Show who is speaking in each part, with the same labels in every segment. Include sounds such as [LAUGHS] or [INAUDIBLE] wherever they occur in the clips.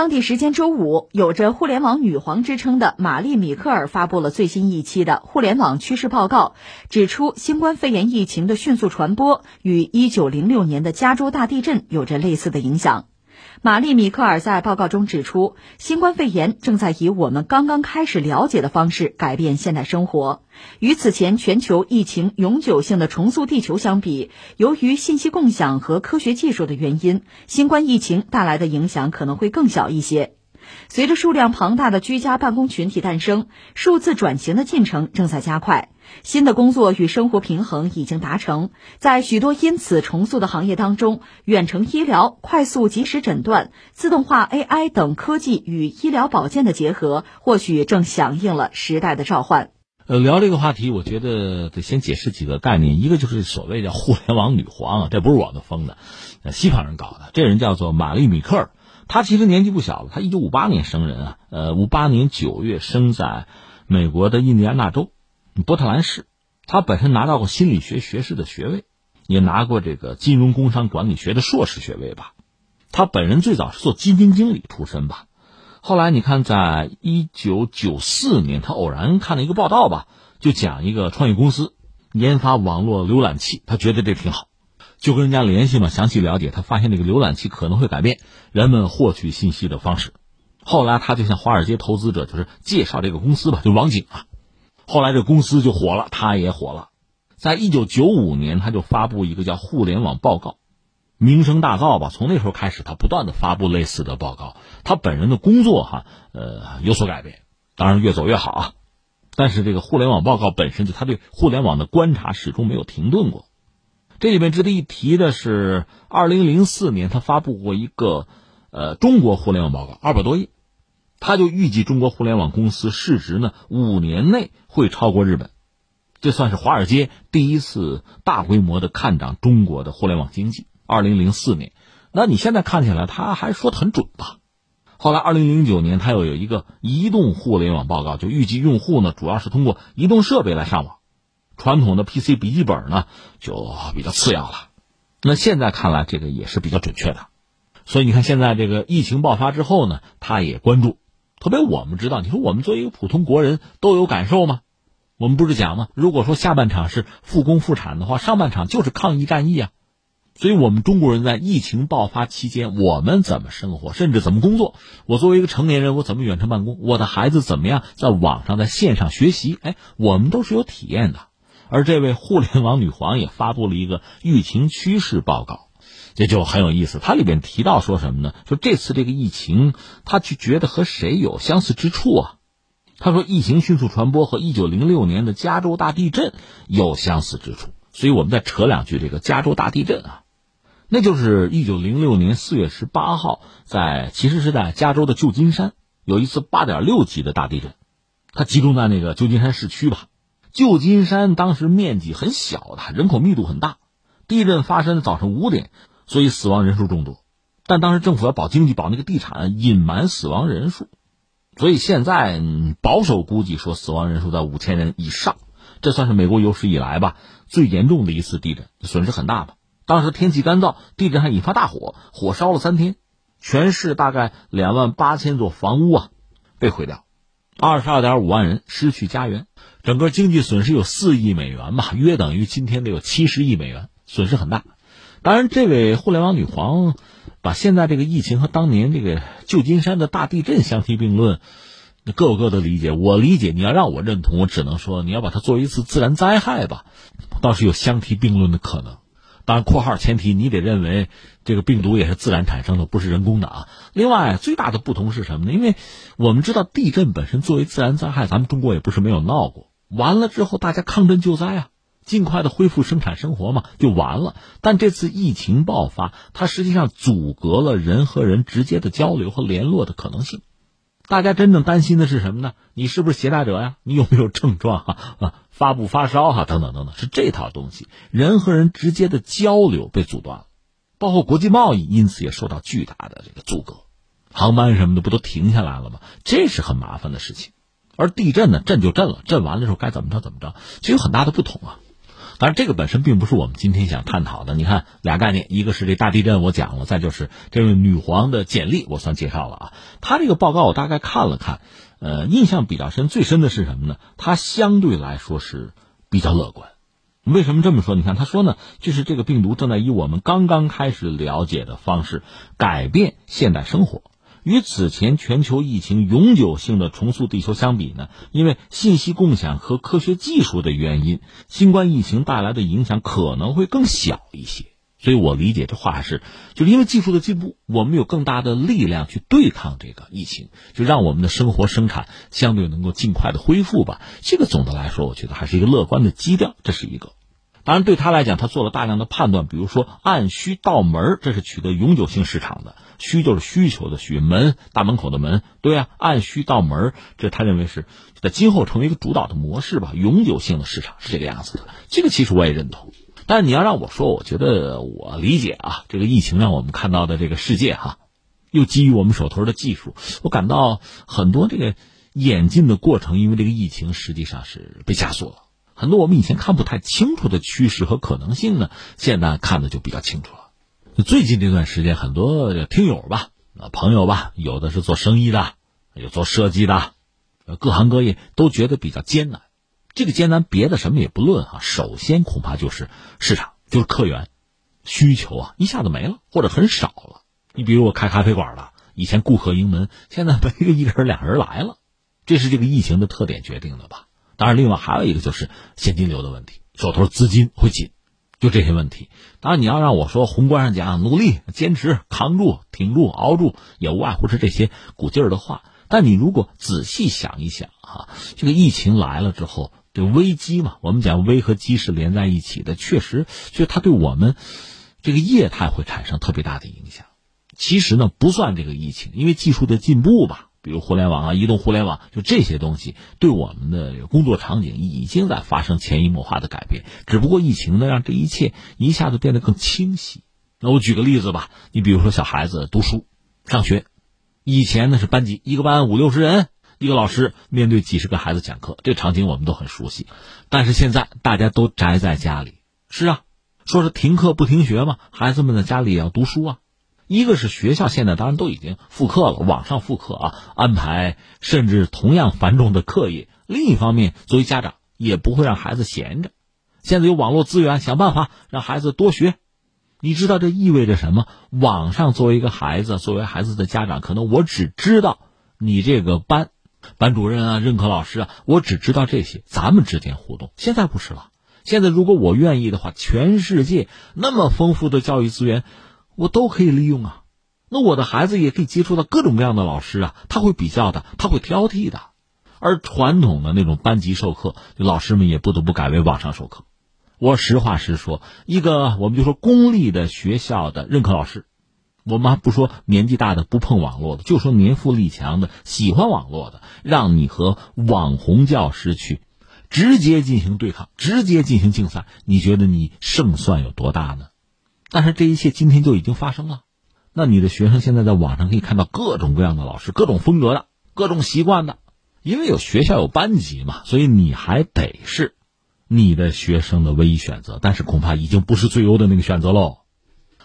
Speaker 1: 当地时间周五，有着“互联网女皇”之称的玛丽·米克尔发布了最新一期的《互联网趋势报告》，指出新冠肺炎疫情的迅速传播与1906年的加州大地震有着类似的影响。玛丽·米克尔在报告中指出，新冠肺炎正在以我们刚刚开始了解的方式改变现代生活。与此前全球疫情永久性的重塑地球相比，由于信息共享和科学技术的原因，新冠疫情带来的影响可能会更小一些。随着数量庞大的居家办公群体诞生，数字转型的进程正在加快。新的工作与生活平衡已经达成，在许多因此重塑的行业当中，远程医疗、快速及时诊断、自动化 AI 等科技与医疗保健的结合，或许正响应了时代的召唤。
Speaker 2: 呃，聊这个话题，我觉得得先解释几个概念。一个就是所谓叫“互联网女皇”，啊，这不是我们封的，呃，西方人搞的。这人叫做玛丽·米克尔，他其实年纪不小了，他一九五八年生人啊，呃，五八年九月生在美国的印第安纳州。波特兰市，他本身拿到过心理学学士的学位，也拿过这个金融工商管理学的硕士学位吧。他本人最早是做基金经理出身吧，后来你看，在一九九四年，他偶然看了一个报道吧，就讲一个创业公司研发网络浏览器，他觉得这挺好，就跟人家联系嘛，详细了解，他发现这个浏览器可能会改变人们获取信息的方式。后来他就向华尔街投资者就是介绍这个公司吧，就王景啊。后来这公司就火了，他也火了。在一九九五年，他就发布一个叫《互联网报告》，名声大噪吧。从那时候开始，他不断的发布类似的报告。他本人的工作哈，呃，有所改变，当然越走越好啊。但是这个《互联网报告》本身就他对互联网的观察始终没有停顿过。这里面值得一提的是，二零零四年他发布过一个呃中国互联网报告，二百多页。他就预计中国互联网公司市值呢五年内会超过日本，这算是华尔街第一次大规模的看涨中国的互联网经济。二零零四年，那你现在看起来他还说的很准吧？后来二零零九年他又有一个移动互联网报告，就预计用户呢主要是通过移动设备来上网，传统的 PC 笔记本呢就比较次要了。那现在看来这个也是比较准确的，所以你看现在这个疫情爆发之后呢，他也关注。特别我们知道，你说我们作为一个普通国人都有感受吗？我们不是讲吗？如果说下半场是复工复产的话，上半场就是抗疫战役啊。所以，我们中国人在疫情爆发期间，我们怎么生活，甚至怎么工作？我作为一个成年人，我怎么远程办公？我的孩子怎么样在网上在线上学习？哎，我们都是有体验的。而这位互联网女皇也发布了一个疫情趋势报告。这就很有意思，它里边提到说什么呢？说这次这个疫情，他去觉得和谁有相似之处啊？他说疫情迅速传播和一九零六年的加州大地震有相似之处，所以我们再扯两句这个加州大地震啊，那就是一九零六年四月十八号，在其实是在加州的旧金山有一次八点六级的大地震，它集中在那个旧金山市区吧。旧金山当时面积很小的，人口密度很大，地震发生早上五点。所以死亡人数众多，但当时政府要保经济、保那个地产，隐瞒死亡人数，所以现在保守估计说死亡人数在五千人以上，这算是美国有史以来吧最严重的一次地震，损失很大吧。当时天气干燥，地震还引发大火，火烧了三天，全市大概两万八千座房屋啊被毁掉，二十二点五万人失去家园，整个经济损失有四亿美元吧，约等于今天得有七十亿美元，损失很大。当然，这位互联网女皇把现在这个疫情和当年这个旧金山的大地震相提并论，各有各的理解。我理解，你要让我认同，我只能说你要把它作为一次自然灾害吧，倒是有相提并论的可能。当然，括号前提你得认为这个病毒也是自然产生的，不是人工的啊。另外，最大的不同是什么呢？因为我们知道地震本身作为自然灾害，咱们中国也不是没有闹过。完了之后，大家抗震救灾啊。尽快的恢复生产生活嘛，就完了。但这次疫情爆发，它实际上阻隔了人和人直接的交流和联络的可能性。大家真正担心的是什么呢？你是不是携带者呀？你有没有症状哈？啊，发不发烧啊？等等等等，是这套东西。人和人之间的交流被阻断了，包括国际贸易，因此也受到巨大的这个阻隔，航班什么的不都停下来了吗？这是很麻烦的事情。而地震呢，震就震了，震完了之后该怎么着怎么着，就有很大的不同啊。当然，这个本身并不是我们今天想探讨的。你看俩概念，一个是这大地震我讲了，再就是这位女皇的简历，我算介绍了啊。她这个报告我大概看了看，呃，印象比较深，最深的是什么呢？他相对来说是比较乐观。为什么这么说？你看他说呢，就是这个病毒正在以我们刚刚开始了解的方式改变现代生活。与此前全球疫情永久性的重塑地球相比呢，因为信息共享和科学技术的原因，新冠疫情带来的影响可能会更小一些。所以我理解这话是，就是因为技术的进步，我们有更大的力量去对抗这个疫情，就让我们的生活生产相对能够尽快的恢复吧。这个总的来说，我觉得还是一个乐观的基调，这是一个。当然，对他来讲，他做了大量的判断，比如说按需到门，这是取得永久性市场的。需就是需求的需，门大门口的门，对啊，按需到门，这他认为是在今后成为一个主导的模式吧，永久性的市场是这个样子的。这个其实我也认同，但你要让我说，我觉得我理解啊，这个疫情让我们看到的这个世界哈，又基于我们手头的技术，我感到很多这个演进的过程，因为这个疫情实际上是被加速了，很多我们以前看不太清楚的趋势和可能性呢，现在看的就比较清楚了。最近这段时间，很多听友吧、朋友吧，有的是做生意的，有做设计的，各行各业都觉得比较艰难。这个艰难，别的什么也不论哈，首先恐怕就是市场，就是客源需求啊，一下子没了，或者很少了。你比如我开咖啡馆的，以前顾客盈门，现在没个一个人、俩人来了，这是这个疫情的特点决定的吧？当然，另外还有一个就是现金流的问题，手头资金会紧。就这些问题，当然你要让我说宏观上讲，努力、坚持、扛住、挺住、熬住，也无外乎是这些鼓劲儿的话。但你如果仔细想一想啊，这个疫情来了之后，这危机嘛，我们讲危和机是连在一起的，确实，就它对我们这个业态会产生特别大的影响。其实呢，不算这个疫情，因为技术的进步吧。比如互联网啊，移动互联网，就这些东西对我们的工作场景已经在发生潜移默化的改变。只不过疫情呢，让这一切一下子变得更清晰。那我举个例子吧，你比如说小孩子读书、上学，以前呢是班级一个班五六十人，一个老师面对几十个孩子讲课，这个场景我们都很熟悉。但是现在大家都宅在家里，是啊，说是停课不停学嘛，孩子们在家里也要读书啊。一个是学校现在当然都已经复课了，网上复课啊，安排甚至同样繁重的课业。另一方面，作为家长也不会让孩子闲着，现在有网络资源，想办法让孩子多学。你知道这意味着什么？网上作为一个孩子，作为孩子的家长，可能我只知道你这个班班主任啊、任课老师啊，我只知道这些，咱们之间互动。现在不是了，现在如果我愿意的话，全世界那么丰富的教育资源。我都可以利用啊，那我的孩子也可以接触到各种各样的老师啊，他会比较的，他会挑剔的，而传统的那种班级授课，老师们也不得不改为网上授课。我实话实说，一个我们就说公立的学校的任课老师，我们还不说年纪大的不碰网络的，就说年富力强的喜欢网络的，让你和网红教师去直接进行对抗，直接进行竞赛，你觉得你胜算有多大呢？但是这一切今天就已经发生了，那你的学生现在在网上可以看到各种各样的老师，各种风格的，各种习惯的，因为有学校有班级嘛，所以你还得是你的学生的唯一选择，但是恐怕已经不是最优的那个选择喽。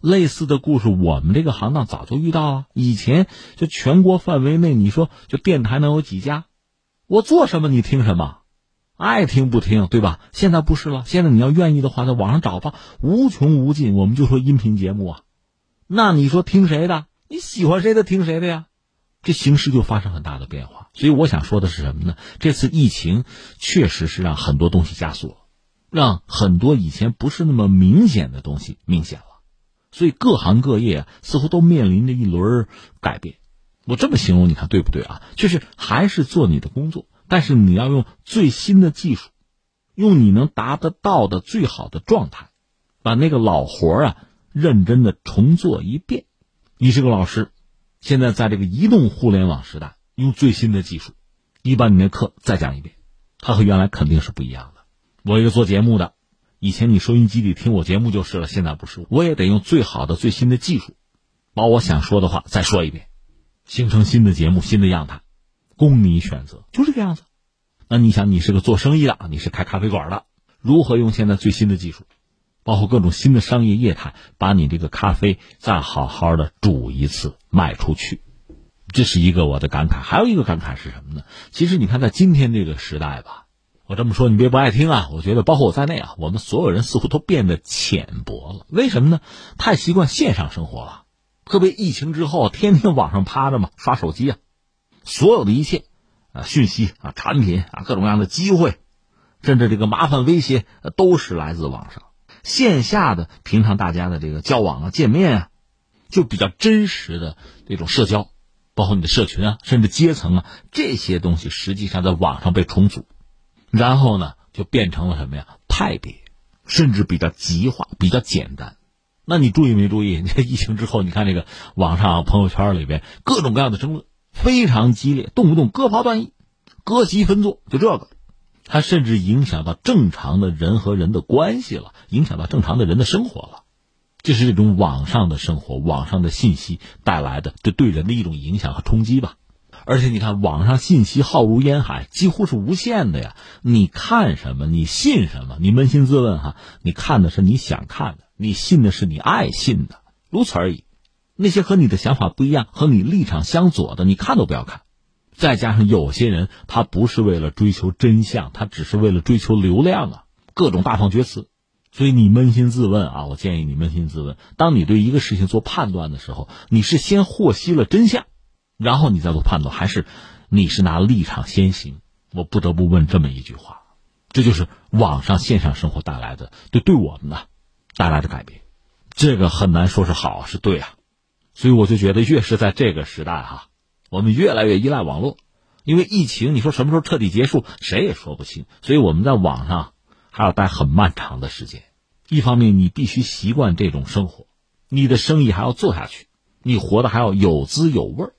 Speaker 2: 类似的故事，我们这个行当早就遇到啊。以前就全国范围内，你说就电台能有几家？我做什么你听什么？爱听不听，对吧？现在不是了。现在你要愿意的话，在网上找吧，无穷无尽。我们就说音频节目啊，那你说听谁的？你喜欢谁的听谁的呀？这形势就发生很大的变化。所以我想说的是什么呢？这次疫情确实是让很多东西加速了，让很多以前不是那么明显的东西明显了。所以各行各业似乎都面临着一轮改变。我这么形容，你看对不对啊？就是还是做你的工作。但是你要用最新的技术，用你能达得到的最好的状态，把那个老活啊认真的重做一遍。你是个老师，现在在这个移动互联网时代，用最新的技术，你把你那课再讲一遍，它和原来肯定是不一样的。我一个做节目的，以前你收音机里听我节目就是了，现在不是，我也得用最好的最新的技术，把我想说的话再说一遍，形成新的节目，新的样态。供你选择，就这个样子。那你想，你是个做生意的，你是开咖啡馆的，如何用现在最新的技术，包括各种新的商业业态，把你这个咖啡再好好的煮一次卖出去。这是一个我的感慨，还有一个感慨是什么呢？其实你看，在今天这个时代吧，我这么说你别不爱听啊。我觉得，包括我在内啊，我们所有人似乎都变得浅薄了。为什么呢？太习惯线上生活了，特别疫情之后，天天网上趴着嘛，刷手机啊，所有的一切啊，讯息啊，产品啊，各种各样的机会，甚至这个麻烦威胁，都是来自网上。线下的平常大家的这个交往啊、见面啊，就比较真实的这种社交。包括你的社群啊，甚至阶层啊，这些东西实际上在网上被重组，然后呢，就变成了什么呀？派别，甚至比较极化，比较简单。那你注意没注意？这 [LAUGHS] 疫情之后，你看这个网上朋友圈里边各种各样的争论非常激烈，动不动割袍断义、割席分坐，就这个，它甚至影响到正常的人和人的关系了，影响到正常的人的生活了。这是这种网上的生活，网上的信息带来的这对人的一种影响和冲击吧。而且你看，网上信息浩如烟海，几乎是无限的呀。你看什么，你信什么，你扪心自问哈，你看的是你想看的，你信的是你爱信的，如此而已。那些和你的想法不一样、和你立场相左的，你看都不要看。再加上有些人，他不是为了追求真相，他只是为了追求流量啊，各种大放厥词。所以你扪心自问啊，我建议你扪心自问：当你对一个事情做判断的时候，你是先获悉了真相，然后你再做判断，还是你是拿立场先行？我不得不问这么一句话：这就是网上线上生活带来的对对我们呢带来的改变。这个很难说是好是对啊。所以我就觉得，越是在这个时代哈，我们越来越依赖网络，因为疫情，你说什么时候彻底结束，谁也说不清。所以我们在网上还要待很漫长的时间。一方面，你必须习惯这种生活，你的生意还要做下去，你活得还要有滋有味儿。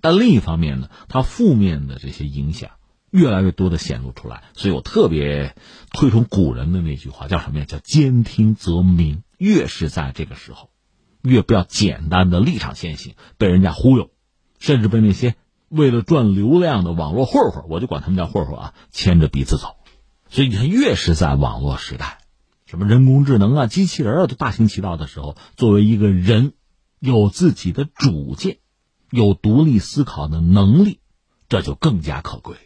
Speaker 2: 但另一方面呢，它负面的这些影响越来越多的显露出来。所以我特别推崇古人的那句话，叫什么呀？叫兼听则明。越是在这个时候，越不要简单的立场先行，被人家忽悠，甚至被那些为了赚流量的网络混混，我就管他们叫混混啊，牵着鼻子走。所以你看，越是在网络时代。什么人工智能啊、机器人啊都大行其道的时候，作为一个人，有自己的主见，有独立思考的能力，这就更加可贵。